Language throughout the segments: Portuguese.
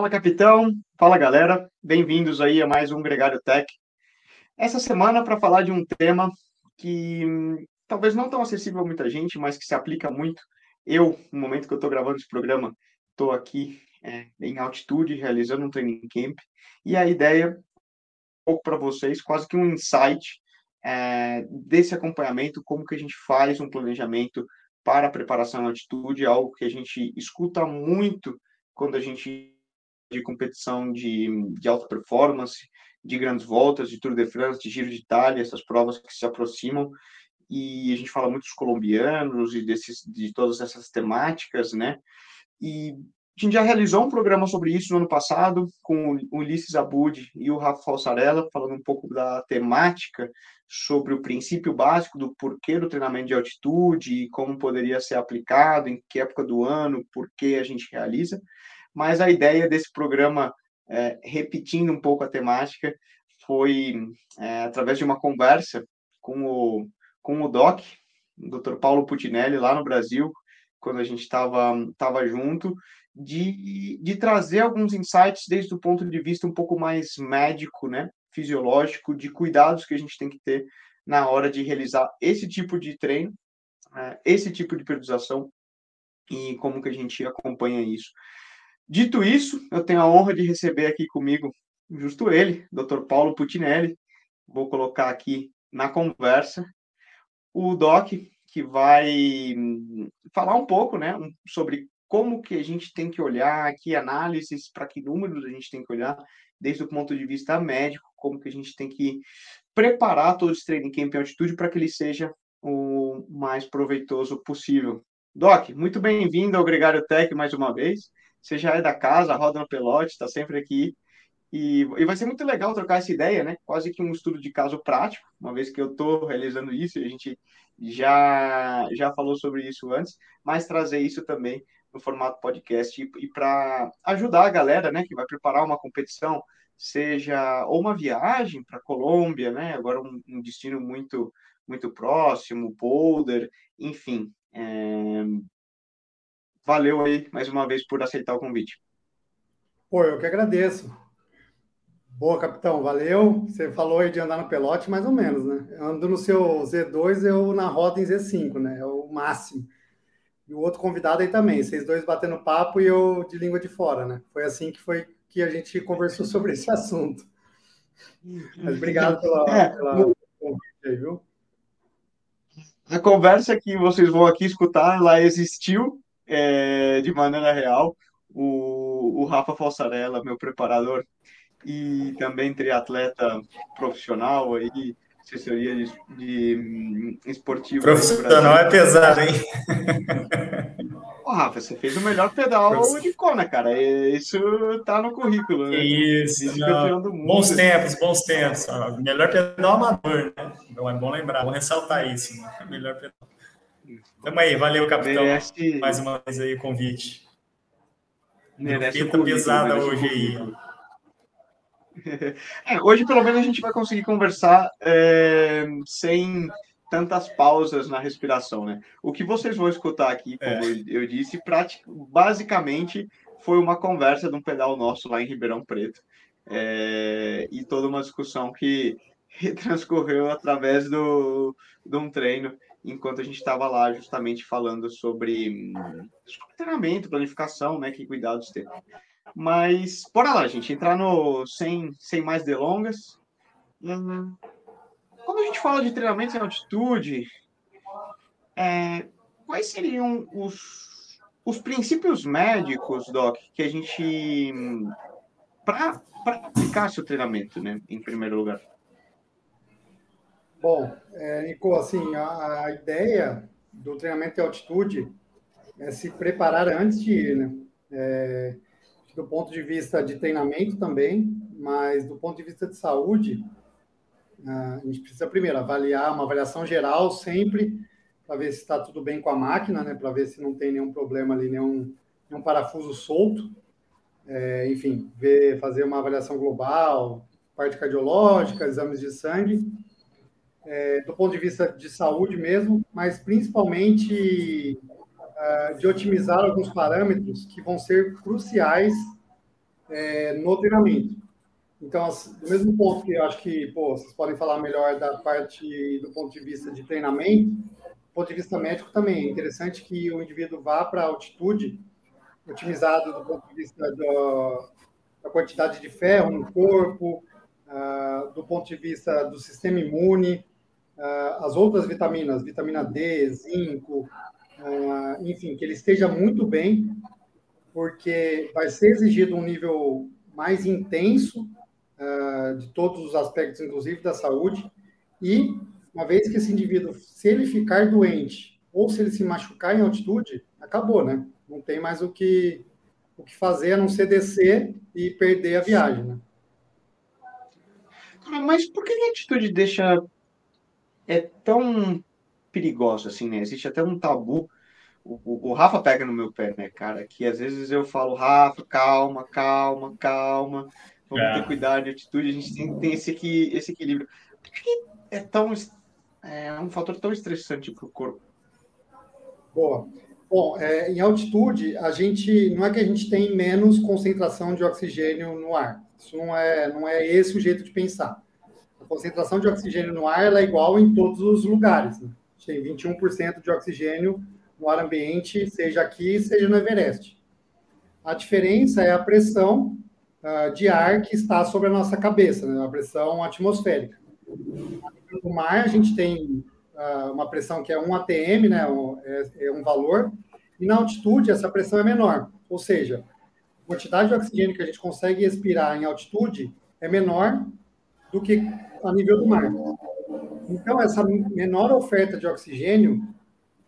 Fala, capitão. Fala, galera. Bem-vindos aí a mais um Gregário Tech. Essa semana para falar de um tema que hum, talvez não tão acessível a muita gente, mas que se aplica muito. Eu, no momento que eu estou gravando esse programa, estou aqui é, em altitude, realizando um training camp, e a ideia, um pouco para vocês, quase que um insight é, desse acompanhamento, como que a gente faz um planejamento para a preparação em altitude, algo que a gente escuta muito quando a gente de competição de, de alta performance, de grandes voltas, de Tour de France, de Giro de Itália, essas provas que se aproximam, e a gente fala muito dos colombianos e desses, de todas essas temáticas, né? E a gente já realizou um programa sobre isso no ano passado, com o Ulisses Abud e o Rafa Falsarella, falando um pouco da temática sobre o princípio básico do porquê do treinamento de altitude, como poderia ser aplicado, em que época do ano, por que a gente realiza mas a ideia desse programa, é, repetindo um pouco a temática, foi é, através de uma conversa com o, com o DOC, o Dr. Paulo Putinelli, lá no Brasil, quando a gente estava tava junto, de, de trazer alguns insights desde o ponto de vista um pouco mais médico, né, fisiológico, de cuidados que a gente tem que ter na hora de realizar esse tipo de treino, é, esse tipo de periodização e como que a gente acompanha isso. Dito isso, eu tenho a honra de receber aqui comigo justo ele, Dr. Paulo Putinelli. Vou colocar aqui na conversa o Doc, que vai falar um pouco, né, sobre como que a gente tem que olhar, que análises, para que números a gente tem que olhar, desde o ponto de vista médico, como que a gente tem que preparar todo esse training camp em altitude para que ele seja o mais proveitoso possível. Doc, muito bem-vindo ao Gregário Tech mais uma vez. Você já é da casa, roda no pelote, está sempre aqui. E, e vai ser muito legal trocar essa ideia, né? Quase que um estudo de caso prático, uma vez que eu estou realizando isso, a gente já, já falou sobre isso antes, mas trazer isso também no formato podcast e, e para ajudar a galera, né, que vai preparar uma competição, seja ou uma viagem para Colômbia, né? Agora um, um, destino muito muito próximo, Boulder, enfim, é, valeu aí mais uma vez por aceitar o convite. Pô, eu que agradeço. Boa, capitão, valeu. Você falou aí de andar no pelote, mais ou menos, né? Eu ando no seu Z2, eu na roda em Z5, né? É o máximo. E o outro convidado aí também, vocês dois batendo papo e eu de língua de fora, né? Foi assim que foi que a gente conversou sobre esse assunto. Mas obrigado pela, é, pela convite aí, viu? A conversa que vocês vão aqui escutar, ela existiu, é, de maneira real. O, o Rafa Falsarella, meu preparador, e também triatleta profissional aí, assessoria de, de hum, esportivo. Profissional é pesado, hein? Ô, Rafa, você fez o melhor pedal de Kona, cara. Isso tá no currículo, né? Isso. Bons tempos, bons tempos. Melhor pedal amador, né? Então é bom lembrar, vou ressaltar isso. Né? Melhor pedal. Tamo aí, valeu, capitão. Merece... Mais uma vez aí o convite. Merece Fita pesada hoje aí. É, hoje, pelo menos, a gente vai conseguir conversar é, sem tantas pausas na respiração, né? O que vocês vão escutar aqui, como é. eu disse, basicamente foi uma conversa de um pedal nosso lá em Ribeirão Preto. É, e toda uma discussão que transcorreu através do, de um treino enquanto a gente estava lá justamente falando sobre, sobre treinamento, planificação, né, que cuidados ter. Mas bora lá, gente, entrar no sem, sem mais delongas. Hum, quando a gente fala de treinamento em altitude, é, quais seriam os, os princípios médicos, Doc, que a gente para aplicar seu treinamento, né, em primeiro lugar? Bom, é, Nico, assim, a, a, ideia do treinamento de altitude é se preparar antes de ir, né? É, do ponto de vista de treinamento também, mas do ponto de vista de saúde, a gente precisa primeiro avaliar uma avaliação geral sempre para ver se está tudo bem com a máquina, né? Para ver se não tem nenhum problema ali, nenhum, nenhum parafuso solto. É, enfim, ver, fazer uma avaliação global, parte cardiológica, exames de sangue é, do ponto de vista de saúde mesmo, mas principalmente uh, de otimizar alguns parâmetros que vão ser cruciais é, no treinamento. Então, do mesmo ponto que eu acho que pô, vocês podem falar melhor da parte do ponto de vista de treinamento, do ponto de vista médico também é interessante que o indivíduo vá para a altitude otimizado do ponto de vista do, da quantidade de ferro no corpo, uh, do ponto de vista do sistema imune, as outras vitaminas, vitamina D, zinco, uh, enfim, que ele esteja muito bem, porque vai ser exigido um nível mais intenso de todos os aspectos, inclusive da saúde, e uma vez que esse indivíduo, se ele ficar doente ou se ele se machucar em altitude, acabou, né? Não tem mais o que, o que fazer a não ser descer e perder a viagem, né? Mas por que a altitude deixa é tão perigosa assim, né? Existe até um tabu. O, o, o, Rafa pega no meu pé, né, cara? Que às vezes eu falo, Rafa, calma, calma, calma, vamos é. ter cuidado de atitude. A gente tem, tem esse, aqui, esse equilíbrio. Por que é tão é um fator tão estressante para o corpo? Boa. Bom, é, em altitude, a gente não é que a gente tem menos concentração de oxigênio no ar. Isso não é, não é esse o jeito de pensar. Concentração de oxigênio no ar é igual em todos os lugares. Né? A gente tem 21% de oxigênio no ar ambiente, seja aqui, seja no Everest. A diferença é a pressão uh, de ar que está sobre a nossa cabeça, né? a pressão atmosférica. No mar, a gente tem uh, uma pressão que é 1 atm, né, é, é um valor, e na altitude essa pressão é menor. Ou seja, a quantidade de oxigênio que a gente consegue expirar em altitude é menor do que a nível do mar. Então, essa menor oferta de oxigênio,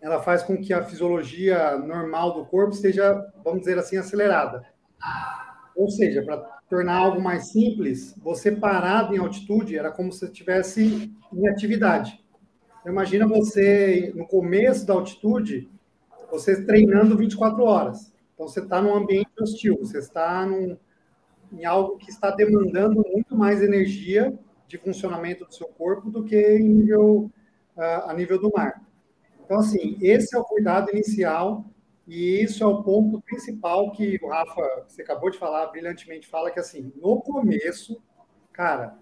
ela faz com que a fisiologia normal do corpo esteja, vamos dizer assim, acelerada. Ou seja, para tornar algo mais simples, você parado em altitude era como se estivesse em atividade. Imagina você, no começo da altitude, você treinando 24 horas. Então, você está num ambiente hostil, você está num, em algo que está demandando muito mais energia de funcionamento do seu corpo do que em nível, uh, a nível do mar. Então, assim, esse é o cuidado inicial e isso é o ponto principal que o Rafa, você acabou de falar, brilhantemente fala, que assim, no começo, cara,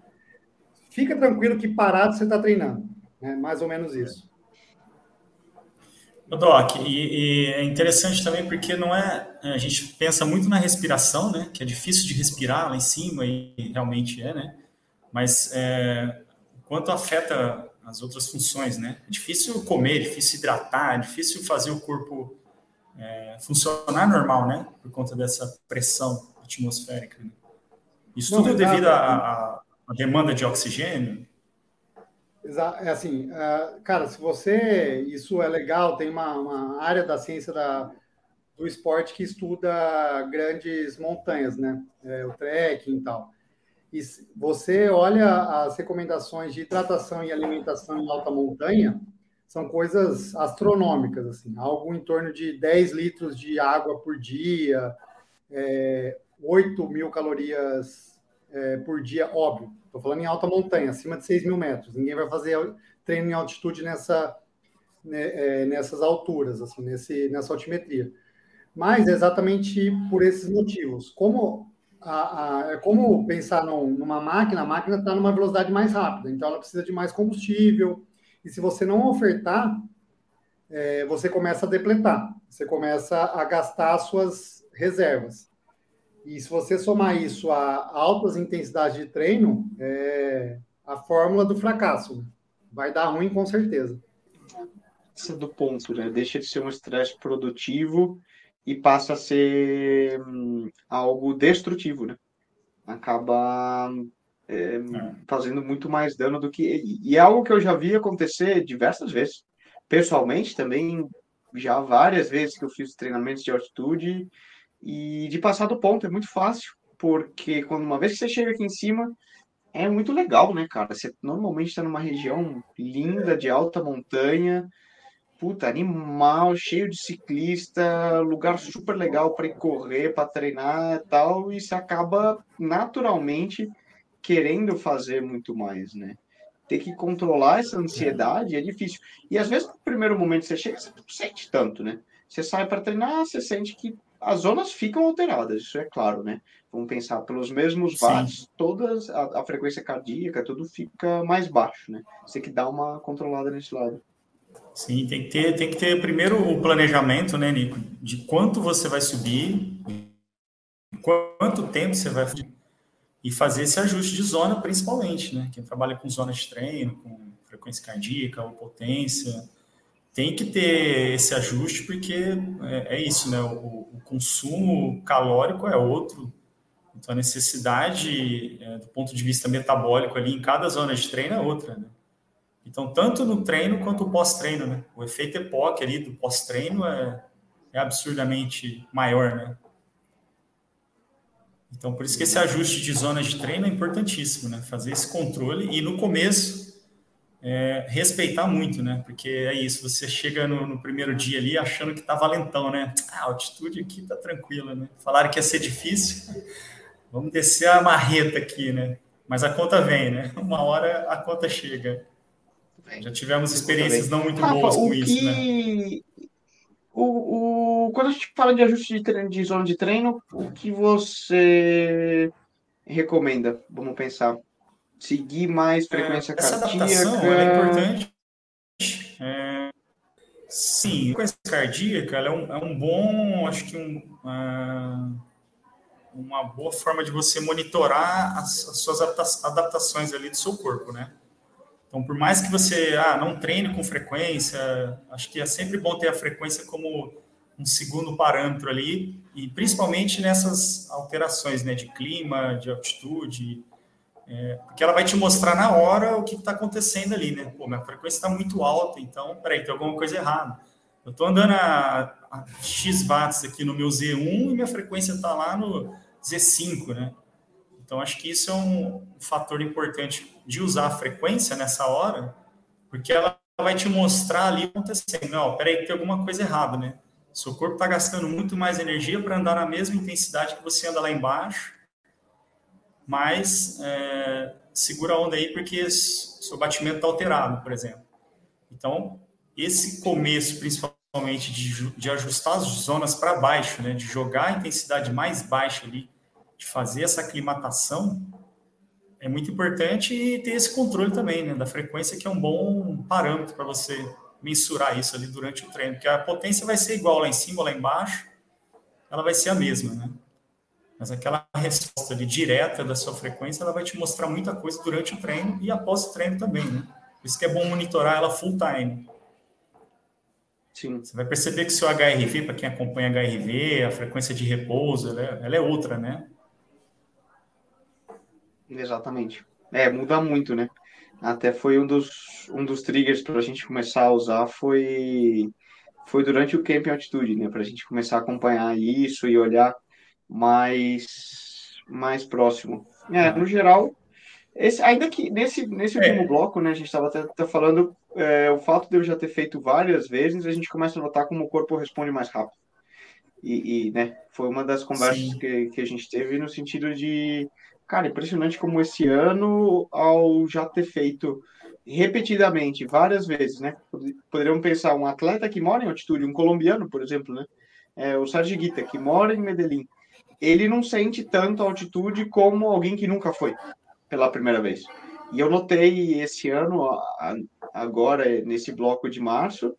fica tranquilo que parado você está treinando. Né? Mais ou menos isso. Doc, e, e, é interessante também porque não é. A gente pensa muito na respiração, né? Que é difícil de respirar lá em cima, e realmente é, né? Mas é, quanto afeta as outras funções, né? É difícil comer, é difícil hidratar, é difícil fazer o corpo é, funcionar normal, né? Por conta dessa pressão atmosférica. Né? Isso tudo é devido à demanda de oxigênio, é assim, é, cara, se você. Isso é legal, tem uma, uma área da ciência da, do esporte que estuda grandes montanhas, né? É, o trekking e tal. E você olha as recomendações de hidratação e alimentação em alta montanha, são coisas astronômicas, assim, algo em torno de 10 litros de água por dia, é, 8 mil calorias é, por dia, óbvio Estou falando em alta montanha, acima de 6 mil metros. Ninguém vai fazer treino em altitude nessa, né, é, nessas alturas, assim, nesse, nessa altimetria. Mas é exatamente por esses motivos. Como a, a, é como pensar num, numa máquina, a máquina está numa velocidade mais rápida, então ela precisa de mais combustível. E se você não ofertar, é, você começa a depletar, você começa a gastar suas reservas. E se você somar isso a altas intensidades de treino, é a fórmula do fracasso. Vai dar ruim com certeza. Isso é do ponto, né? Deixa de ser um estresse produtivo e passa a ser hum, algo destrutivo, né? Acaba é, é. fazendo muito mais dano do que. E é algo que eu já vi acontecer diversas vezes. Pessoalmente, também, já várias vezes que eu fiz treinamentos de altitude e de passar do ponto. É muito fácil, porque quando uma vez que você chega aqui em cima, é muito legal, né, cara? Você normalmente está numa região linda, de alta montanha, puta, animal, cheio de ciclista, lugar super legal para ir correr, para treinar e tal, e você acaba naturalmente querendo fazer muito mais, né? Ter que controlar essa ansiedade é difícil. E às vezes no primeiro momento você chega, você não sente tanto, né? Você sai para treinar, você sente que as zonas ficam alteradas, isso é claro, né? Vamos pensar pelos mesmos watts, todas a, a, frequência cardíaca, tudo fica mais baixo, né? Você tem que dar uma controlada nesse lado. Sim, tem que ter, tem que ter primeiro o planejamento, né, Nico, de quanto você vai subir, quanto tempo você vai e fazer esse ajuste de zona, principalmente, né? Quem trabalha com zona de treino, com frequência cardíaca ou potência, tem que ter esse ajuste porque é, é isso, né? O, o, consumo calórico é outro, então a necessidade é, do ponto de vista metabólico ali em cada zona de treino é outra, né? Então tanto no treino quanto no pós-treino, né? O efeito EPOC ali do pós-treino é, é absurdamente maior, né? Então por isso que esse ajuste de zona de treino é importantíssimo, né? Fazer esse controle e no começo é, respeitar muito, né? Porque é isso, você chega no, no primeiro dia ali achando que tá valentão, né? Ah, a altitude aqui tá tranquila, né? Falaram que ia ser difícil, vamos descer a marreta aqui, né? Mas a conta vem, né? Uma hora a conta chega. Já tivemos experiências não muito Rafa, boas com isso, né? O, o, quando a gente fala de ajuste de, treino, de zona de treino, o que você recomenda? Vamos pensar seguir mais frequência é, essa cardíaca. Essa adaptação é importante. É, sim, a frequência cardíaca é um, é um bom, acho que um, uh, uma boa forma de você monitorar as, as, suas adaptações ali do seu corpo, né? Então, por mais que você ah, não treine com frequência, acho que é sempre bom ter a frequência como um segundo parâmetro ali, e principalmente nessas alterações né, de clima, de altitude, é, porque ela vai te mostrar na hora o que está acontecendo ali, né? Pô, minha frequência está muito alta, então, peraí, tem alguma coisa errada. Eu estou andando a, a, X watts aqui no meu Z1 e minha frequência está lá no Z5, né? Então, acho que isso é um fator importante de usar a frequência nessa hora, porque ela vai te mostrar ali acontecendo. Não, peraí, tem alguma coisa errada, né? Seu corpo está gastando muito mais energia para andar na mesma intensidade que você anda lá embaixo, mas é, segura a onda aí porque seu batimento está alterado, por exemplo. Então, esse começo, principalmente, de, de ajustar as zonas para baixo, né, de jogar a intensidade mais baixa ali, de fazer essa aclimatação, é muito importante e ter esse controle também, né, da frequência, que é um bom parâmetro para você mensurar isso ali durante o treino, porque a potência vai ser igual lá em cima ou lá embaixo, ela vai ser a mesma, né? Mas aquela resposta ali direta da sua frequência, ela vai te mostrar muita coisa durante o treino e após o treino também, né? Por isso que é bom monitorar ela full time. Sim. Você vai perceber que seu HRV, para quem acompanha HRV, a frequência de repouso, ela é, ela é outra, né? Exatamente. É, muda muito, né? Até foi um dos, um dos triggers para a gente começar a usar foi, foi durante o Camp Altitude, né? Para a gente começar a acompanhar isso e olhar mais, mais próximo. É, no geral, esse, ainda que nesse, nesse é. último bloco, né, a gente estava até, até, falando, é, o fato de eu já ter feito várias vezes, a gente começa a notar como o corpo responde mais rápido. E, e né, foi uma das conversas que, que a gente teve no sentido de, cara, impressionante como esse ano, ao já ter feito repetidamente, várias vezes, né? Poderíamos pensar um atleta que mora em altitude, um colombiano, por exemplo, né? É, o Sérgio Guita, que mora em Medellín, ele não sente tanto altitude como alguém que nunca foi pela primeira vez. E eu notei esse ano, agora, nesse bloco de março,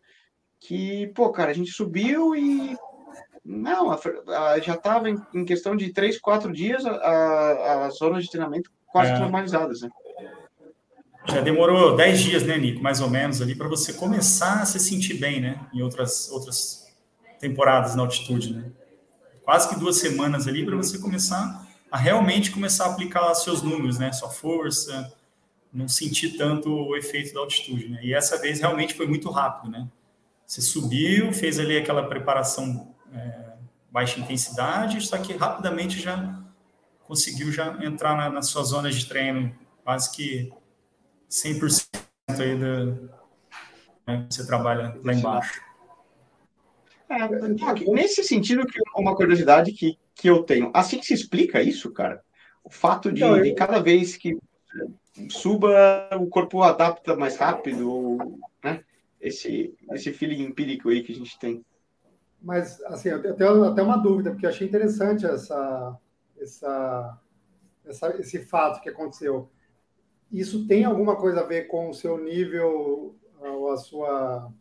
que, pô, cara, a gente subiu e. Não, a, a, já estava em, em, questão de três, quatro dias as zonas de treinamento quase é. normalizadas, né? Já demorou dez dias, né, Nico, mais ou menos, ali, para você começar a se sentir bem, né? Em outras, outras temporadas na altitude, né? Quase que duas semanas ali para você começar a realmente começar a aplicar seus números, né? Sua força, não sentir tanto o efeito da altitude, né? E essa vez realmente foi muito rápido, né? Você subiu, fez ali aquela preparação é, baixa intensidade, só que rapidamente já conseguiu já entrar na, nas suas zonas de treino, quase que 100% aí da, né, você trabalha lá embaixo. É, nesse sentido, que uma curiosidade que, que eu tenho. Assim que se explica isso, cara? O fato de, então, eu... de cada vez que suba, o corpo adapta mais rápido, né? Esse, esse feeling empírico aí que a gente tem. mas assim, eu tenho até uma dúvida, porque eu achei interessante essa, essa, essa, esse fato que aconteceu. Isso tem alguma coisa a ver com o seu nível ou a sua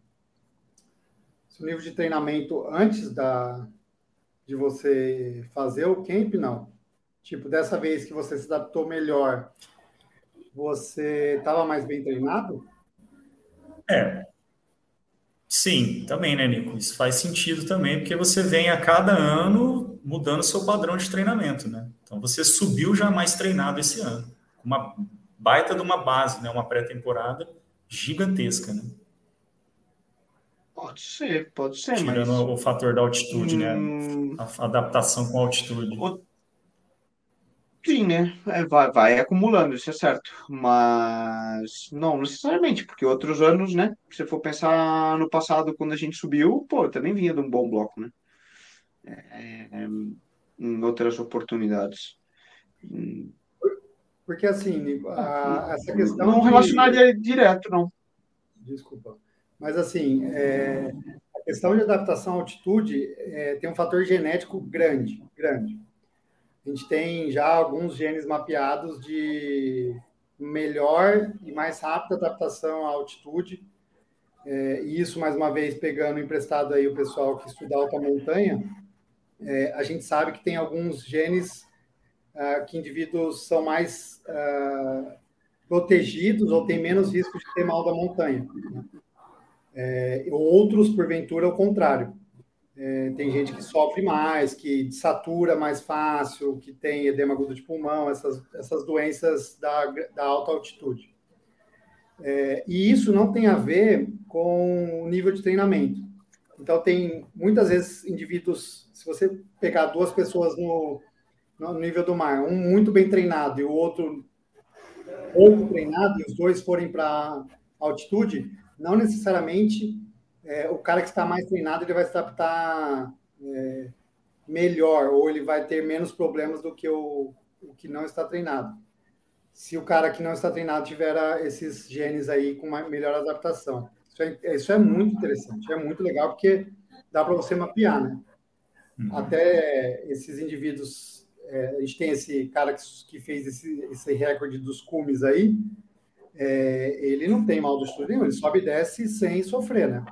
seu nível de treinamento antes da de você fazer o camp não? Tipo, dessa vez que você se adaptou melhor, você estava mais bem treinado? É. Sim, também, né, Nico? Isso faz sentido também, porque você vem a cada ano mudando seu padrão de treinamento, né? Então você subiu já mais treinado esse ano. Uma baita de uma base, né? Uma pré-temporada gigantesca, né? Pode ser, pode ser. Tirando mas... o fator da altitude, né? hum... né? A adaptação com a altitude. O... Sim, né? É, vai, vai acumulando, isso é certo. Mas não necessariamente, porque outros anos, né? Se você for pensar no passado, quando a gente subiu, pô, também vinha de um bom bloco, né? É, é, em outras oportunidades. Porque assim, a, essa questão. Não de... relacionaria direto, não. Desculpa. Mas, assim, é, a questão de adaptação à altitude é, tem um fator genético grande, grande. A gente tem já alguns genes mapeados de melhor e mais rápida adaptação à altitude. É, e isso, mais uma vez, pegando emprestado aí o pessoal que estuda alta montanha, é, a gente sabe que tem alguns genes uh, que indivíduos são mais uh, protegidos ou têm menos risco de ter mal da montanha. Né? É, outros, porventura, ao contrário. É, tem gente que sofre mais, que satura mais fácil, que tem edema agudo de pulmão, essas, essas doenças da, da alta altitude. É, e isso não tem a ver com o nível de treinamento. Então, tem muitas vezes indivíduos, se você pegar duas pessoas no, no nível do mar, um muito bem treinado e o outro pouco treinado, e os dois forem para altitude, não necessariamente é, o cara que está mais treinado ele vai se adaptar é, melhor ou ele vai ter menos problemas do que o, o que não está treinado. Se o cara que não está treinado tiver esses genes aí com uma melhor adaptação. Isso é, isso é muito interessante, é muito legal, porque dá para você mapear, né? Uhum. Até esses indivíduos, é, a gente tem esse cara que, que fez esse, esse recorde dos cumes aí, é, ele não tem mal do estudo nenhum, ele sobe e desce sem sofrer, né?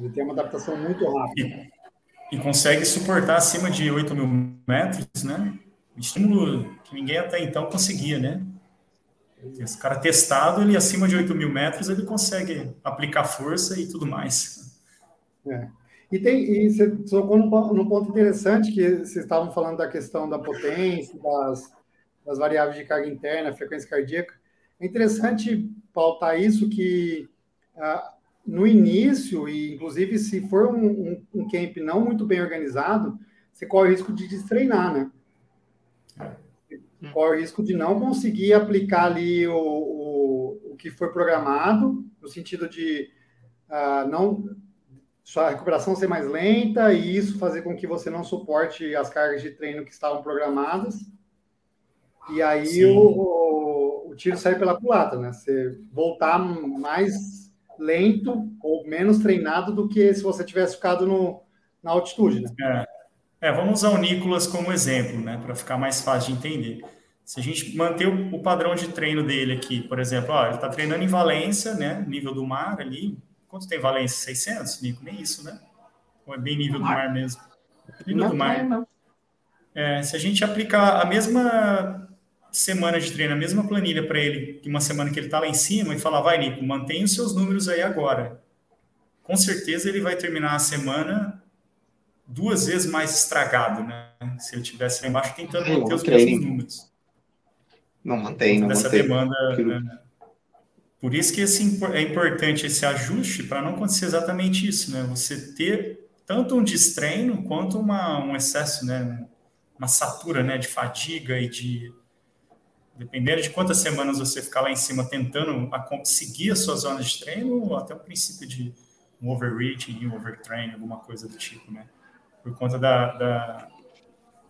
Ele tem uma adaptação muito rápida. E, e consegue suportar acima de 8 mil metros, né? Estímulo que ninguém até então conseguia, né? Esse cara testado, ele acima de 8 mil metros, ele consegue aplicar força e tudo mais. É. E, tem, e você tocou num, num ponto interessante que vocês estavam falando da questão da potência, das, das variáveis de carga interna, frequência cardíaca. É interessante pautar isso que ah, no início, e inclusive se for um, um, um, camp não muito bem organizado, você corre o risco de destreinar, né? Corre o risco de não conseguir aplicar ali o, o, o que foi programado, no sentido de ah, não sua recuperação ser mais lenta e isso fazer com que você não suporte as cargas de treino que estavam programadas. E aí o, o, tiro sai pela culatra, né? Você voltar mais lento ou menos treinado do que se você tivesse ficado no, na altitude, né? É. é vamos usar o Nicolas como exemplo, né? Para ficar mais fácil de entender. Se a gente manter o, o padrão de treino dele aqui, por exemplo, ó, ele está treinando em Valência, né? Nível do mar ali. Quanto tem Valência? 600, Nico? Nem isso, né? Ou é bem nível do mar mesmo? Nível do mar. É, se a gente aplicar a mesma semana de treino, a mesma planilha para ele, que uma semana que ele está lá em cima, e falar, vai, Nico, mantenha os seus números aí agora. Com certeza ele vai terminar a semana duas vezes mais estragado, né? Se ele tivesse lá embaixo tentando não, manter os mesmos números. Não mantém, não mantém. demanda. Né? Por isso que esse, é importante esse ajuste para não acontecer exatamente isso, né? Você ter tanto um destreino quanto uma, um excesso, né? Uma satura, né? De fadiga e de dependendo de quantas semanas você ficar lá em cima tentando seguir a sua zona de treino, até o princípio de um overreaching, um overtraining, alguma coisa do tipo, né? Por conta da, da,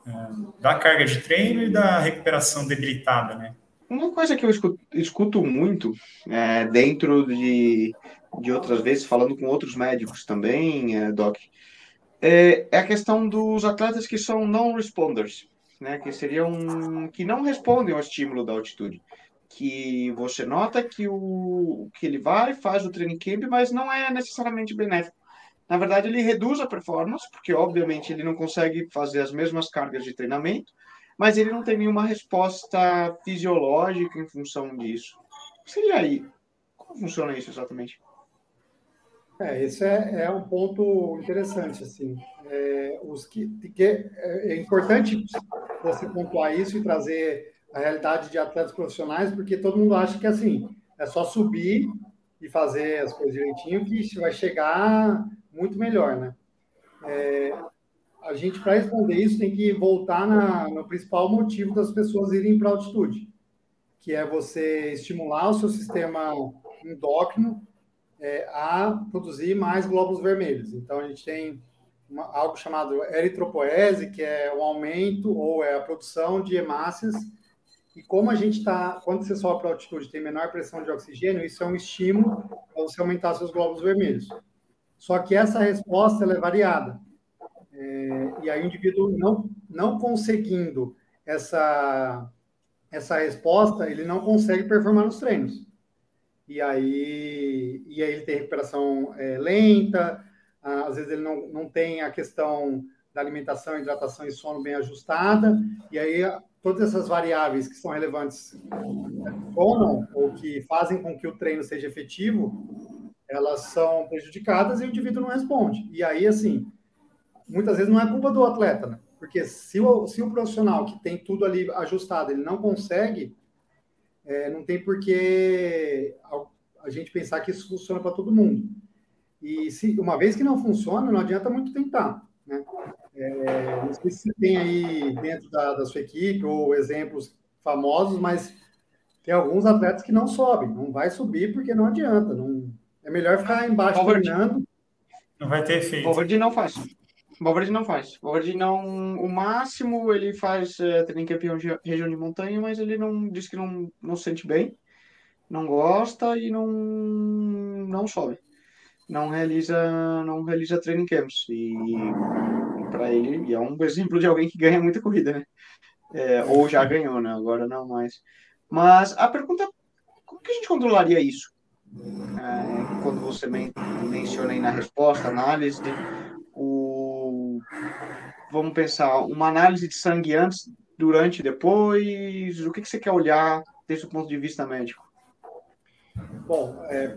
é, da carga de treino e da recuperação debilitada, né? Uma coisa que eu escuto, escuto muito é, dentro de de outras vezes, falando com outros médicos também, é, Doc, é, é a questão dos atletas que são non-responders, né, que seriam que não respondem ao estímulo da altitude, que você nota que o que ele vai faz o training camp, mas não é necessariamente benéfico. Na verdade, ele reduz a performance, porque obviamente ele não consegue fazer as mesmas cargas de treinamento, mas ele não tem nenhuma resposta fisiológica em função disso. Seria aí? Como funciona isso exatamente? É, esse é, é um ponto interessante, assim. É, os que, que é, é importante você pontuar isso e trazer a realidade de atletas profissionais, porque todo mundo acha que assim é só subir e fazer as coisas direitinho que vai chegar muito melhor, né? É, a gente, para responder isso, tem que voltar na, no principal motivo das pessoas irem para altitude, que é você estimular o seu sistema endócrino é, a produzir mais glóbulos vermelhos. Então, a gente tem uma, algo chamado eritropoese, que é o aumento ou é a produção de hemácias. E como a gente está, quando você sobe para altitude, tem menor pressão de oxigênio, isso é um estímulo para você aumentar seus glóbulos vermelhos. Só que essa resposta é variada. É, e aí o indivíduo não, não conseguindo essa, essa resposta, ele não consegue performar nos treinos. E aí, e aí ele tem recuperação é, lenta, às vezes ele não, não tem a questão da alimentação, hidratação e sono bem ajustada, e aí todas essas variáveis que são relevantes ou ou que fazem com que o treino seja efetivo, elas são prejudicadas e o indivíduo não responde. E aí, assim, muitas vezes não é culpa do atleta, né? Porque se o, se o profissional que tem tudo ali ajustado, ele não consegue, é, não tem por que a, a gente pensar que isso funciona para todo mundo. E se uma vez que não funciona, não adianta muito tentar, né? É, não sei se você tem aí dentro da, da sua equipe ou exemplos famosos, mas tem alguns atletas que não sobem, não vai subir porque não adianta, não, é melhor ficar embaixo treinando. Não vai ter efeito. Valverde não faz. Valverde não faz. Valverde não. O máximo ele faz é, training campeão de região de montanha, mas ele não diz que não, não se sente bem, não gosta e não, não sobe. Não realiza, não realiza training camps. E para ele, é um exemplo de alguém que ganha muita corrida, né? É, ou já ganhou, né? Agora não mais. Mas a pergunta, como que a gente controlaria isso? É, quando você men menciona aí na resposta, análise, o, vamos pensar, uma análise de sangue antes, durante e depois, o que, que você quer olhar desde o ponto de vista médico? Bom, é,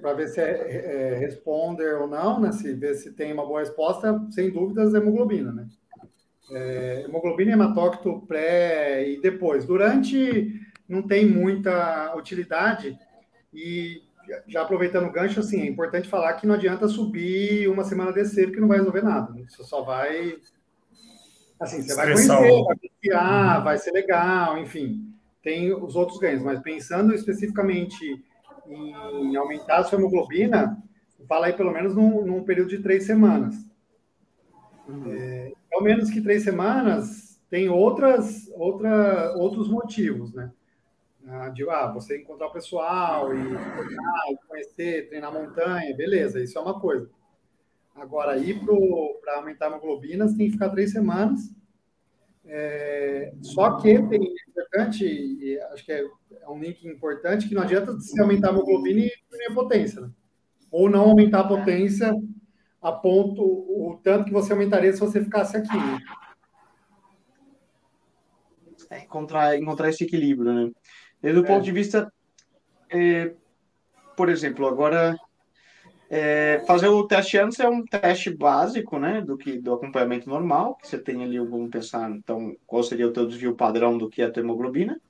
para ver se é, é, responder ou não, né, se ver se tem uma boa resposta, sem dúvidas, hemoglobina, né? É, hemoglobina, hematócrito pré e depois. Durante não tem muita utilidade, e já aproveitando o gancho, assim, é importante falar que não adianta subir uma semana descer, porque não vai resolver nada. Né? Você só vai. Assim, você vai conhecer, vai confiar, vai ser legal, enfim. Tem os outros ganhos, mas pensando especificamente em aumentar a sua hemoglobina, fala aí pelo menos num, num período de três semanas. Uhum. É, ao menos que três semanas, tem outras, outra, outros motivos, né? de ah, você encontrar o pessoal e conhecer, treinar montanha, beleza, isso é uma coisa. Agora, ir para aumentar a hemoglobina, você tem que ficar três semanas. É, só que tem importante, e acho que é, é, um link importante, que não adianta você aumentar a hemoglobina e diminuir a potência. Né? Ou não aumentar a potência a ponto, o tanto que você aumentaria se você ficasse aqui. Né? É, encontrar, encontrar esse equilíbrio, né? Desde o é. ponto de vista, é, por exemplo, agora é, fazer o teste antes é um teste básico, né, do que do acompanhamento normal, que você tem ali, vamos pensar, então, qual seria o teu desvio padrão do que é a tua hemoglobina,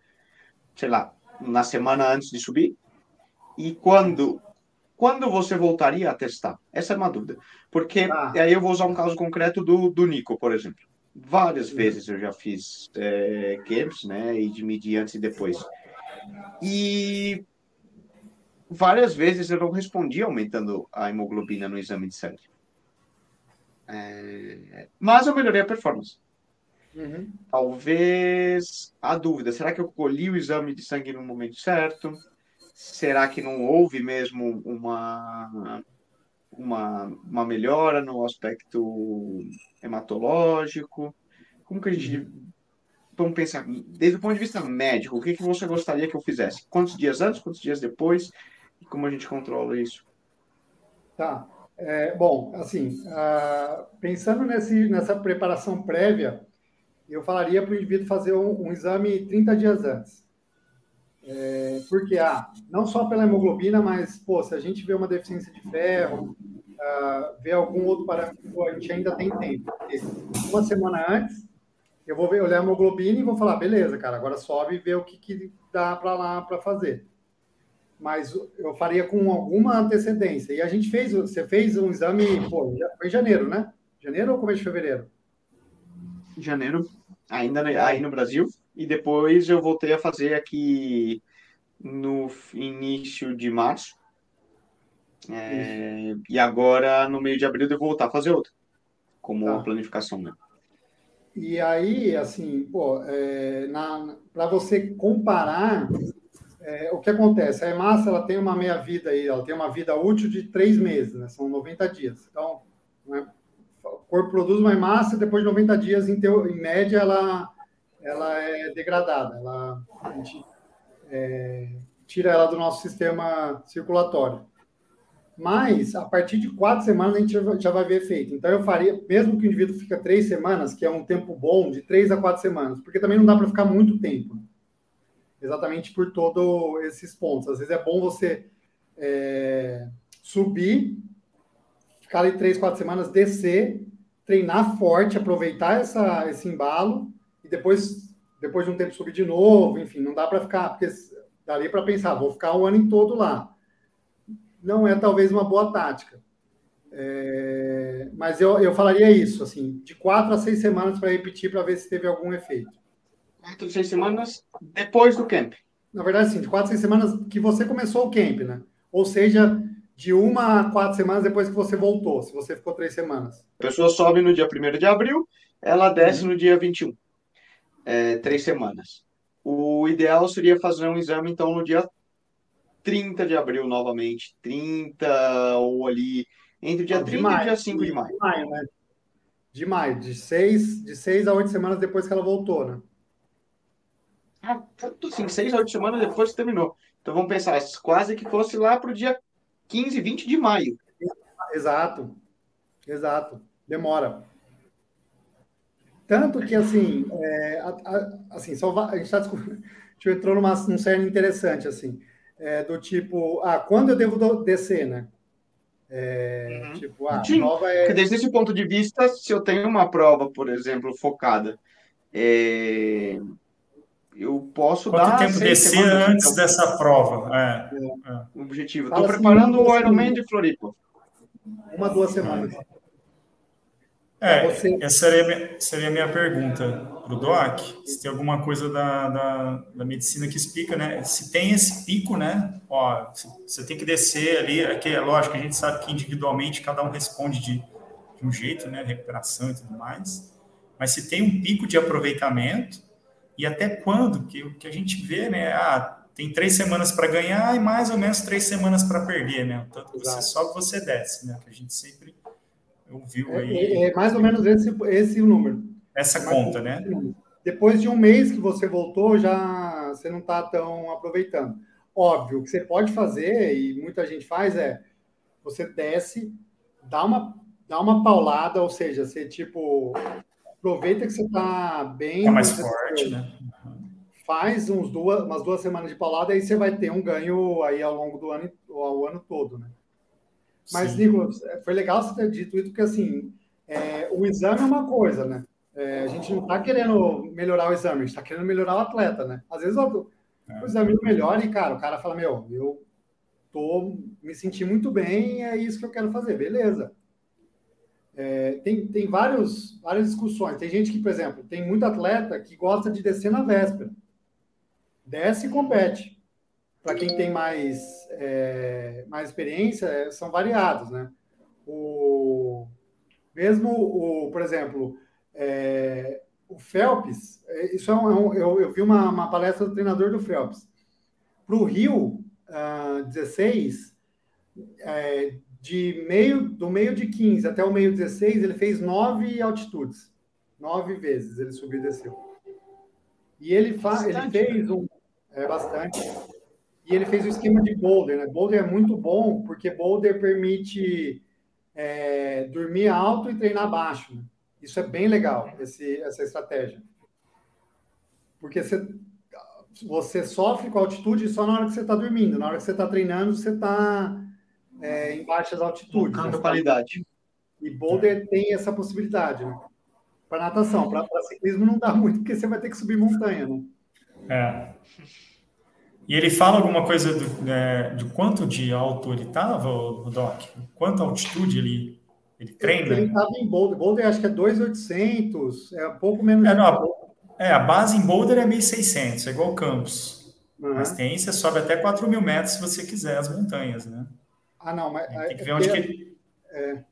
sei lá, na semana antes de subir, e quando quando você voltaria a testar? Essa é uma dúvida, porque ah. aí eu vou usar um caso concreto do, do Nico, por exemplo. Várias vezes eu já fiz é, camps, né, e de medir antes e depois. E várias vezes eu não respondi aumentando a hemoglobina no exame de sangue. É... Mas eu melhorei a performance. Uhum. Talvez a dúvida: será que eu colhi o exame de sangue no momento certo? será que não houve mesmo uma, uma, uma melhora no aspecto hematológico? Como que a gente. Vamos pensar, desde o ponto de vista médico, o que, que você gostaria que eu fizesse? Quantos dias antes, quantos dias depois? E como a gente controla isso? Tá. É, bom, assim, uh, pensando nesse, nessa preparação prévia, eu falaria para o indivíduo fazer um, um, exame 30 dias antes. É, porque, ah, não só pela hemoglobina, mas, pô, se a gente vê uma deficiência de ferro, uh, vê algum outro parâmetro, a gente ainda tem tempo. Porque uma semana antes, eu vou ver, olhar a hemoglobina e vou falar, beleza, cara, agora sobe e vê o que, que dá para lá para fazer. Mas eu faria com alguma antecedência. E a gente fez, você fez um exame, pô, foi em janeiro, né? Janeiro ou começo de fevereiro? Janeiro, ainda aí no Brasil. E depois eu voltei a fazer aqui no início de março. É, e agora, no meio de abril, eu vou voltar a fazer outra, como tá. planificação, né? E aí, assim, pô, é, para você comparar, é, o que acontece? A hemácia, ela tem uma meia-vida aí, ela tem uma vida útil de três meses, né? São 90 dias. Então, né, o corpo produz uma hemácia, depois de 90 dias, em, teo, em média, ela, ela é degradada. Ela, a gente é, tira ela do nosso sistema circulatório. Mas, a partir de quatro semanas, a gente já vai ver efeito. Então, eu faria, mesmo que o indivíduo fica três semanas, que é um tempo bom, de três a quatro semanas, porque também não dá para ficar muito tempo. Exatamente por todos esses pontos. Às vezes é bom você é, subir, ficar ali três, quatro semanas, descer, treinar forte, aproveitar essa, esse embalo e depois, depois de um tempo subir de novo. Enfim, não dá para ficar, porque daria para pensar, vou ficar o ano em todo lá não é talvez uma boa tática. É, mas eu, eu falaria isso, assim, de quatro a seis semanas para repetir para ver se teve algum efeito. Quatro seis semanas depois do camp. Na verdade, sim, de quatro seis semanas que você começou o camp, né? Ou seja, de uma a quatro semanas depois que você voltou, se você ficou três semanas. A pessoa sobe no dia 1 de abril, ela desce uhum. no dia 21. É, três semanas. O ideal seria fazer um exame, então, no dia 30 de abril novamente, 30 ou ali, entre o dia 30 maio, e o dia 5 de maio. De maio, né? De maio, de 6 de seis a 8 semanas depois que ela voltou, né? Ah, sim, 6 a 8 semanas depois que terminou. Então vamos pensar, quase que fosse lá para o dia 15, 20 de maio. Exato, exato. Demora. Tanto que, assim, é, a, a, assim só, a gente, tá, a gente entrou numa, num cerne interessante, assim é, do tipo, ah, quando eu devo descer, né? É, uhum. Tipo, ah, Sim, prova é... desde esse ponto de vista, se eu tenho uma prova, por exemplo, focada, é... eu posso Quanto dar... tempo descer antes então, dessa prova? É, é. Objetivo. Estou assim, preparando o Ironman de Floripa. Uma, duas semanas. É, você... essa seria a minha, seria a minha pergunta para o Doc, se tem alguma coisa da, da, da, medicina que explica, né? Se tem esse pico, né? Ó, você tem que descer ali, aqui é lógico, a gente sabe que individualmente cada um responde de, de um jeito, né? Recuperação e tudo mais, mas se tem um pico de aproveitamento e até quando, que o que a gente vê, né? Ah, tem três semanas para ganhar e mais ou menos três semanas para perder, né? Tanto você sobe, você desce, né? Que a gente sempre ouviu aí. É, é, mais ou menos esse, esse o número. Essa conta, né? Depois de um mês que você voltou, já você não está tão aproveitando. Óbvio, o que você pode fazer, e muita gente faz, é você desce, dá uma, dá uma paulada, ou seja, você tipo aproveita que você está bem. Tá mais forte, né? Faz uns duas, umas duas semanas de paulada, aí você vai ter um ganho aí ao longo do ano, ao ano todo, né? Mas, Nicolas, é, foi legal você ter dito isso, porque assim, é, o exame é uma coisa, né? É, a gente não está querendo melhorar o exame, a gente está querendo melhorar o atleta, né? Às vezes o, é. o exame melhora e, cara, o cara fala, meu, eu tô me senti muito bem, é isso que eu quero fazer, beleza. É, tem tem vários, várias discussões. Tem gente que, por exemplo, tem muito atleta que gosta de descer na véspera. Desce e compete para quem tem mais, é, mais experiência, é, são variados, né? O, mesmo, o, por exemplo, é, o Phelps, é, isso é um, é eu, eu vi uma, uma, palestra do treinador do Phelps. Para o Rio, uh, 16, é, de meio, do meio de 15 até o meio 16, ele fez nove altitudes. Nove vezes ele subiu e desceu. E ele, fa ele fez um. É bastante. E ele fez o esquema de boulder, né? Boulder é muito bom, porque boulder permite é, dormir alto e treinar baixo. Né? Isso é bem legal, esse, essa estratégia. Porque você, você sofre com altitude só na hora que você está dormindo. Na hora que você está treinando, você está é, em baixas altitudes. Colocando né? qualidade. E boulder tem essa possibilidade, né? Para natação. Para ciclismo não dá muito, porque você vai ter que subir montanha, né? É. E ele fala alguma coisa do, é, de quanto de alto ele estava, o Doc? Quanta altitude ele, ele treina? Ele estava em Boulder. Boulder acho que é 2,800, é um pouco menos. É, não, a, é, a base em Boulder é 1.600, é igual Campos. Uhum. Mas tem, você sobe até 4 mil metros se você quiser as montanhas, né? Ah, não, mas. Tem que ver onde, ele, é,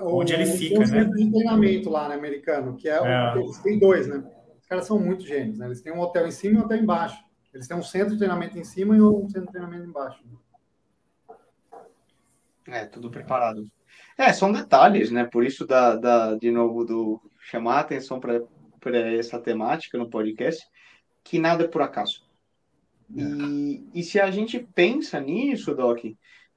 onde ele fica, né? centro de treinamento lá, né, americano, que é, é. Eles têm dois, né? Os caras são muito gênios, né? Eles têm um hotel em cima e um hotel embaixo. Eles têm um centro de treinamento em cima e um centro de treinamento embaixo. É, tudo preparado. É, são detalhes, né? Por isso, da, da de novo, do chamar a atenção para essa temática no podcast, que nada é por acaso. E, e se a gente pensa nisso, Doc,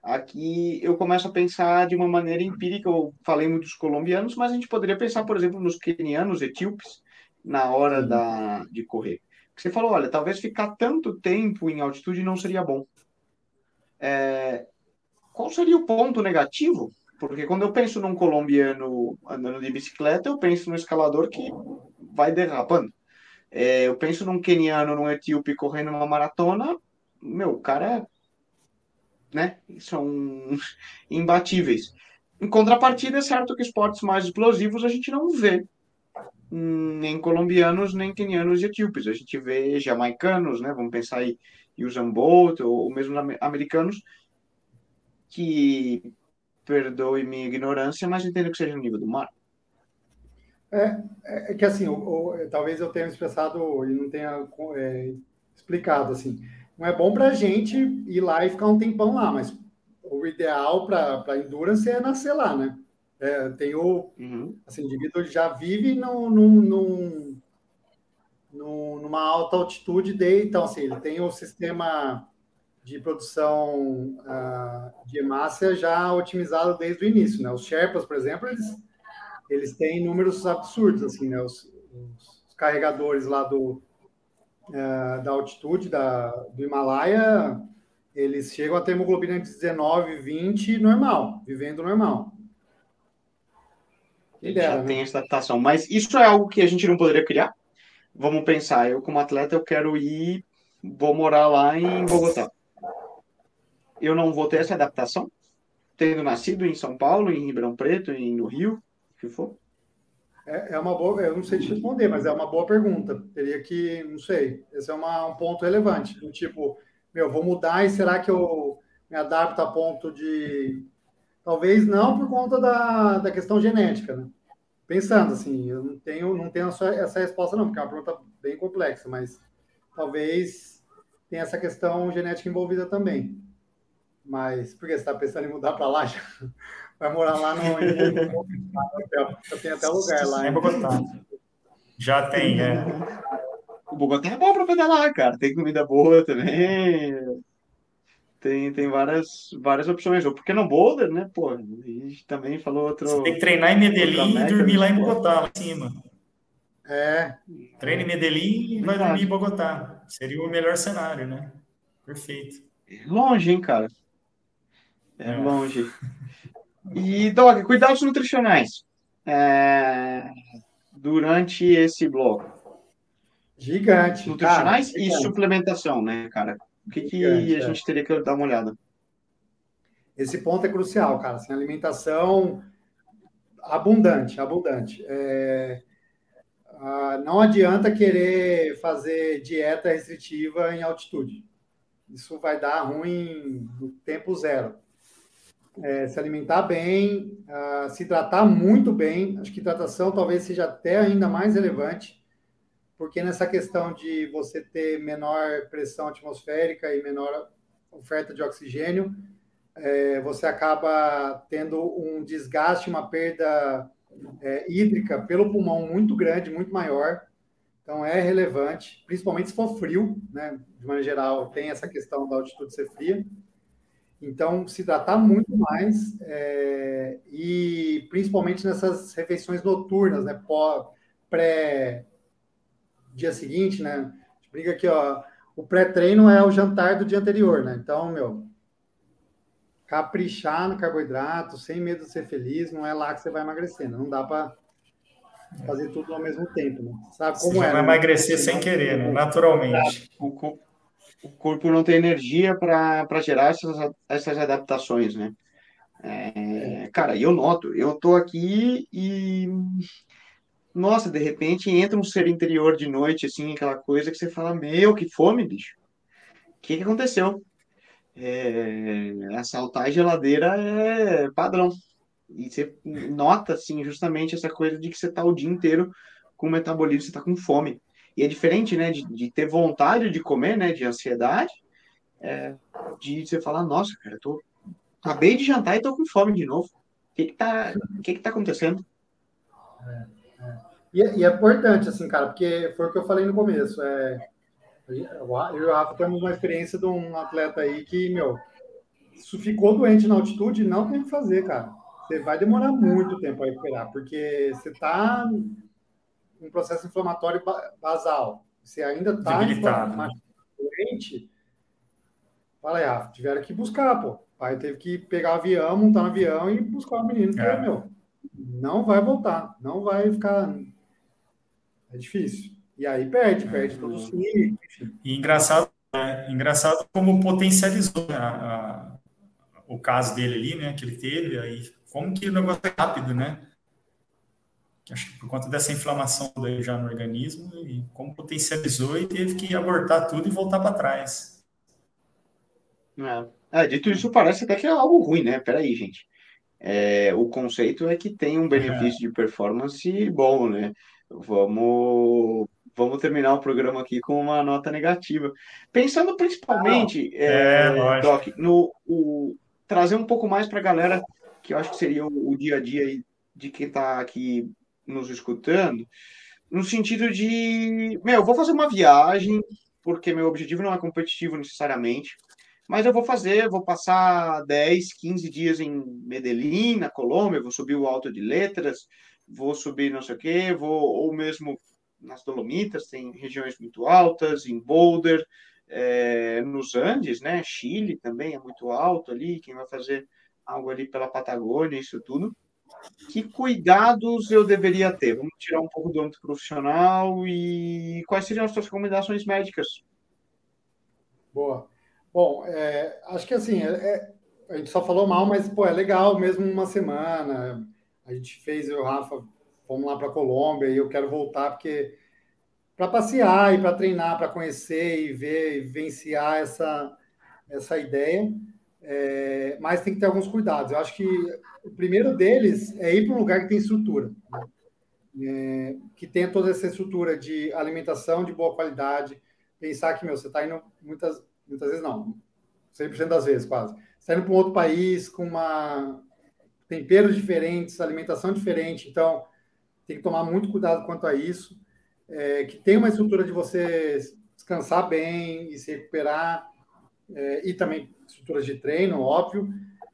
aqui eu começo a pensar de uma maneira empírica. Eu falei muito dos colombianos, mas a gente poderia pensar, por exemplo, nos quenianos, etíopes, na hora da, de correr. Você falou, olha, talvez ficar tanto tempo em altitude não seria bom. É, qual seria o ponto negativo? Porque quando eu penso num colombiano andando de bicicleta, eu penso no escalador que vai derrapando. É, eu penso num queniano, num etíope correndo uma maratona, meu, o cara, né, são imbatíveis. Em contrapartida, é certo que esportes mais explosivos a gente não vê nem colombianos, nem quenianos e etíopes. A gente vê jamaicanos, né? Vamos pensar aí Usain Bolt, ou, ou mesmo americanos, que, perdoe minha ignorância, mas entendo que seja no nível do mar. É, é que assim, talvez eu tenha expressado e não tenha é, explicado assim. Não é bom para a gente ir lá e ficar um tempão lá, mas o ideal para endurance é nascer lá, né? É, tem o, uhum. assim, o indivíduo já vive num, num, num, numa alta altitude, de, então assim, ele tem o sistema de produção uh, de hemácia já otimizado desde o início, né? Os Sherpas, por exemplo, eles, eles têm números absurdos, assim, né? Os, os carregadores lá do, uh, da altitude da, do Himalaia, eles chegam a ter hemoglobina de 19, 20 normal, vivendo normal. Ele já né? tem essa adaptação. Mas isso é algo que a gente não poderia criar? Vamos pensar, eu como atleta, eu quero ir, vou morar lá em Bogotá. Eu não vou ter essa adaptação? Tendo nascido em São Paulo, em Ribeirão Preto, em, no Rio, que for? É, é, uma boa, eu não sei te responder, mas é uma boa pergunta. Teria que, não sei, esse é uma, um ponto relevante. Do tipo, meu, vou mudar e será que eu me adapto a ponto de Talvez não por conta da, da questão genética, né? Pensando assim, eu não tenho, não tenho essa, essa resposta, não, porque é uma pergunta bem complexa, mas talvez tenha essa questão genética envolvida também. Mas por que você está pensando em mudar para lá? Já? Vai morar lá no. Já tem até lugar lá. Em Bogotá. Já tem, é. O Bogotá é bom para pedalar, cara. Tem comida boa também tem, tem várias, várias opções. Ou porque no Boulder, né? Pô, a gente também falou outro. Você tem que treinar em Medellín e dormir lá em Bogotá, lá em cima. É. Treina em Medellín e vai dormir em Bogotá. Seria o melhor cenário, né? Perfeito. É longe, hein, cara? É, é. longe. E, Doc, cuidados nutricionais. É... Durante esse bloco. Gigante. Nutricionais cara, e gigante. suplementação, né, cara? O que, que a é. gente teria que dar uma olhada? Esse ponto é crucial, cara. Assim, alimentação abundante, abundante. É, não adianta querer fazer dieta restritiva em altitude. Isso vai dar ruim no tempo zero. É, se alimentar bem, uh, se tratar muito bem. Acho que hidratação talvez seja até ainda mais relevante porque nessa questão de você ter menor pressão atmosférica e menor oferta de oxigênio, é, você acaba tendo um desgaste, uma perda é, hídrica pelo pulmão muito grande, muito maior. Então é relevante, principalmente se for frio, né? De maneira geral, tem essa questão da altitude ser fria. Então, se hidratar muito mais, é, e principalmente nessas refeições noturnas, né? Pré dia seguinte, né? A gente brinca aqui, ó. O pré-treino é o jantar do dia anterior, né? Então, meu, caprichar no carboidrato, sem medo de ser feliz, não é lá que você vai emagrecer. Né? Não dá para fazer tudo ao mesmo tempo. Né? Sabe como você é? Vai né? emagrecer sem querer, né? naturalmente. O o corpo não tem energia para gerar essas, essas adaptações, né? É, cara, eu noto, eu tô aqui e nossa, de repente entra um ser interior de noite, assim, aquela coisa que você fala, meu, que fome, bicho. O que, que aconteceu? É, assaltar a geladeira é padrão. E você nota, assim, justamente essa coisa de que você tá o dia inteiro com o metabolismo, você tá com fome. E é diferente, né, de, de ter vontade de comer, né, de ansiedade, é, de você falar, nossa, cara, tô, acabei de jantar e tô com fome de novo. O que que tá, o que que tá acontecendo? É, é. E, é, e, é importante, assim, cara, porque foi o que eu falei no começo, é, eu e o Rafa temos uma experiência de um atleta aí que, meu, se ficou doente na altitude, não tem o que fazer, cara. Você vai demorar muito tempo a recuperar, porque você está um processo inflamatório basal. Você ainda está né? doente. Fala aí, tiveram que buscar, pô. O pai teve que pegar o avião, montar no avião e buscar o menino, é. meu, não vai voltar, não vai ficar. É difícil. E aí perde, perde todo o ciclo. E engraçado, é, engraçado como potencializou né, a, a, o caso dele ali, né? Que ele teve, aí como que o negócio é rápido, né? Acho que por conta dessa inflamação já no organismo, e como potencializou e teve que abortar tudo e voltar para trás. É. é. dito isso, parece até que é algo ruim, né? Peraí, gente. É, o conceito é que tem um benefício é. de performance bom, né? Vamos vamos terminar o programa aqui com uma nota negativa. Pensando principalmente, é, é, Doc, no o, trazer um pouco mais para a galera, que eu acho que seria o, o dia a dia de quem está aqui nos escutando, no sentido de, meu, eu vou fazer uma viagem, porque meu objetivo não é competitivo necessariamente, mas eu vou fazer, vou passar 10, 15 dias em Medellín, na Colômbia, vou subir o Alto de Letras, vou subir não sei o quê, vou, ou mesmo nas Dolomitas, tem regiões muito altas, em Boulder, é, nos Andes, né? Chile também é muito alto ali, quem vai fazer algo ali pela Patagônia, isso tudo. Que cuidados eu deveria ter? Vamos tirar um pouco do âmbito profissional e quais seriam as suas recomendações médicas? Boa. Bom, é, acho que assim, é, é, a gente só falou mal, mas pô, é legal mesmo uma semana. A gente fez, eu e o Rafa fomos lá para Colômbia e eu quero voltar porque para passear e para treinar, para conhecer e ver e vivenciar essa, essa ideia. É, mas tem que ter alguns cuidados. Eu acho que o primeiro deles é ir para um lugar que tem estrutura, né? é, que tenha toda essa estrutura de alimentação de boa qualidade. Pensar que, meu, você está indo muitas, muitas vezes, não, 100% das vezes quase. Você está indo para um outro país com uma temperos diferentes, alimentação diferente. Então, tem que tomar muito cuidado quanto a isso. É, que tem uma estrutura de você descansar bem e se recuperar, é, e também estruturas de treino, óbvio,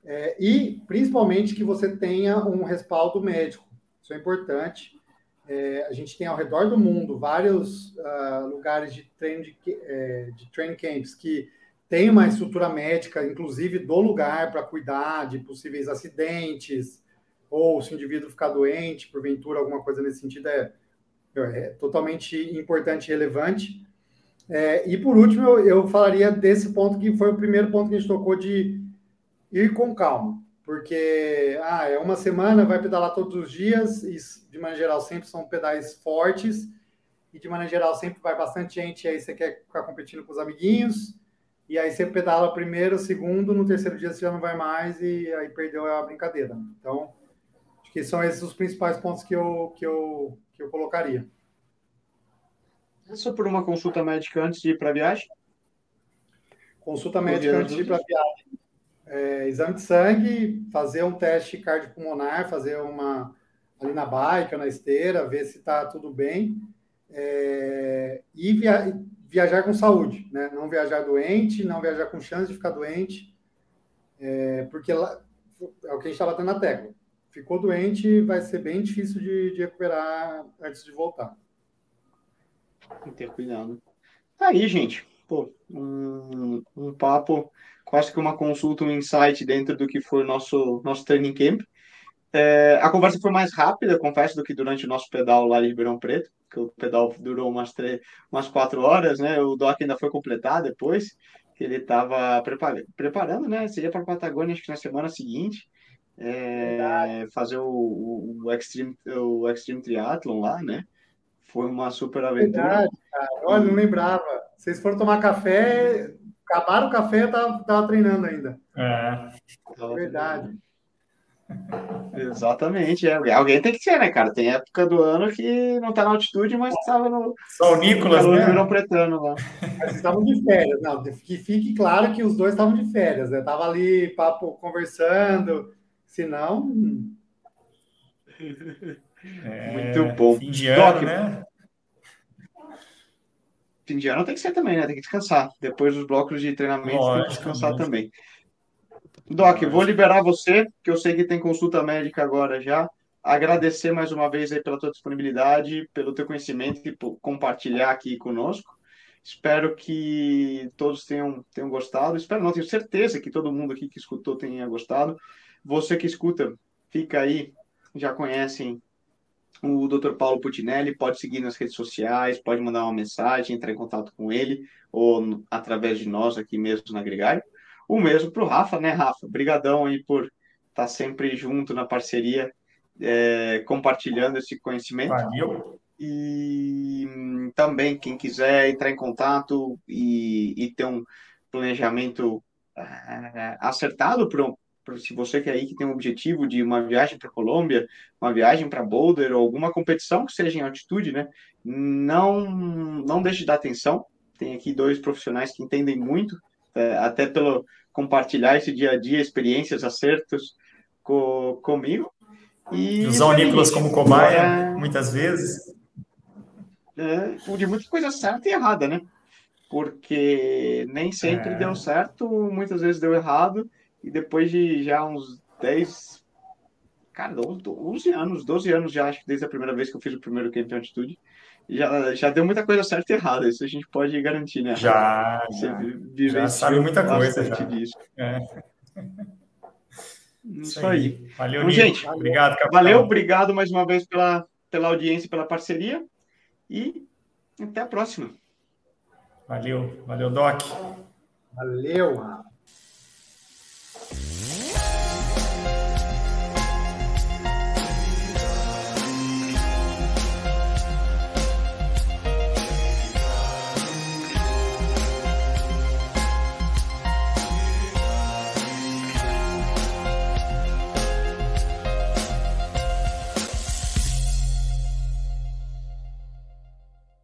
é, e principalmente que você tenha um respaldo médico. Isso é importante. É, a gente tem ao redor do mundo vários uh, lugares de treino de, é, de training camps que tem uma estrutura médica, inclusive do lugar, para cuidar de possíveis acidentes, ou se o indivíduo ficar doente, porventura, alguma coisa nesse sentido, é, é totalmente importante e relevante. É, e por último, eu, eu, falaria desse ponto que foi o primeiro ponto que a gente tocou de ir com calma, porque ah, é uma semana, vai pedalar todos os dias, e de maneira geral sempre são pedais fortes, e de maneira geral sempre vai bastante gente, aí você quer ficar competindo com os amiguinhos, e aí você pedala primeiro, segundo, no terceiro dia você já não vai mais, e aí perdeu a brincadeira. Então, que são esses os principais pontos que eu, que eu, que eu colocaria. Passa por uma consulta médica antes de ir para a viagem? consulta médica antes de ir para a viagem. É, exame de sangue, fazer um teste cardiopulmonar, fazer uma ali na bike ou na esteira, ver se está tudo bem. É, e via, viajar com saúde, né? Não viajar doente, não viajar com chance de ficar doente, é, porque lá, é o que a gente está batendo na tecla. Ficou doente, vai ser bem difícil de, de recuperar antes de voltar. Ter cuidado. Tá aí, gente. Pô, um, um papo, quase que uma consulta, um insight dentro do que foi o nosso, nosso training camp. É, a conversa foi mais rápida, confesso, do que durante o nosso pedal lá em Ribeirão Preto, que o pedal durou umas, três, umas quatro horas, né? O doc ainda foi completar depois, que ele estava preparando, preparando, né? Seria para a Patagônia, acho que na semana seguinte, é, fazer o, o, Extreme, o Extreme Triathlon lá, né? Foi uma super aventura. Verdade, cara. Olha, não lembrava. Vocês foram tomar café, acabaram o café, eu tava, tava treinando ainda. É. Verdade. Exatamente, é. Alguém tem que ser, né, cara? Tem época do ano que não tá na altitude, mas estava no. Só o Nicolas, né? Virou pretano lá. Mas estavam de férias, não. Que fique claro que os dois estavam de férias, né? Tava ali, papo, conversando. Senão. É, Muito bom. Fim de ano, Doc, né? Fim de ano tem que ser também, né? Tem que descansar. Depois dos blocos de treinamento, Lógico, tem que descansar também. Doc, vou liberar você, que eu sei que tem consulta médica agora já. Agradecer mais uma vez aí pela tua disponibilidade, pelo teu conhecimento e por compartilhar aqui conosco. Espero que todos tenham, tenham gostado. Espero não, tenho certeza que todo mundo aqui que escutou tenha gostado. Você que escuta, fica aí, já conhecem o Dr. Paulo Putinelli, pode seguir nas redes sociais, pode mandar uma mensagem, entrar em contato com ele, ou através de nós aqui mesmo na Gregário. O mesmo para o Rafa, né, Rafa? Obrigadão aí por estar tá sempre junto na parceria, é, compartilhando esse conhecimento. Valeu. E também, quem quiser entrar em contato e, e ter um planejamento é, acertado para se você quer aí que tem um objetivo de uma viagem para Colômbia, uma viagem para Boulder ou alguma competição que seja em altitude, né? Não não deixe de dar atenção. Tem aqui dois profissionais que entendem muito é, até pelo compartilhar esse dia a dia, experiências, acertos co, comigo. E usar o Nicolas como cobaia, é, muitas vezes. É, de muita coisa certa e errada, né? Porque nem sempre é. deu certo, muitas vezes deu errado, e depois de já uns 10, cara, 11 anos, 12 anos já, acho que desde a primeira vez que eu fiz o primeiro camp de altitude, já, já deu muita coisa certa e errada, isso a gente pode garantir, né? Já, já, já sabe muita coisa já. Disso. É. Isso, isso aí. aí. Valeu, então, gente. Obrigado, capitão. Valeu, obrigado mais uma vez pela, pela audiência, pela parceria e até a próxima. Valeu, valeu, Doc. Valeu.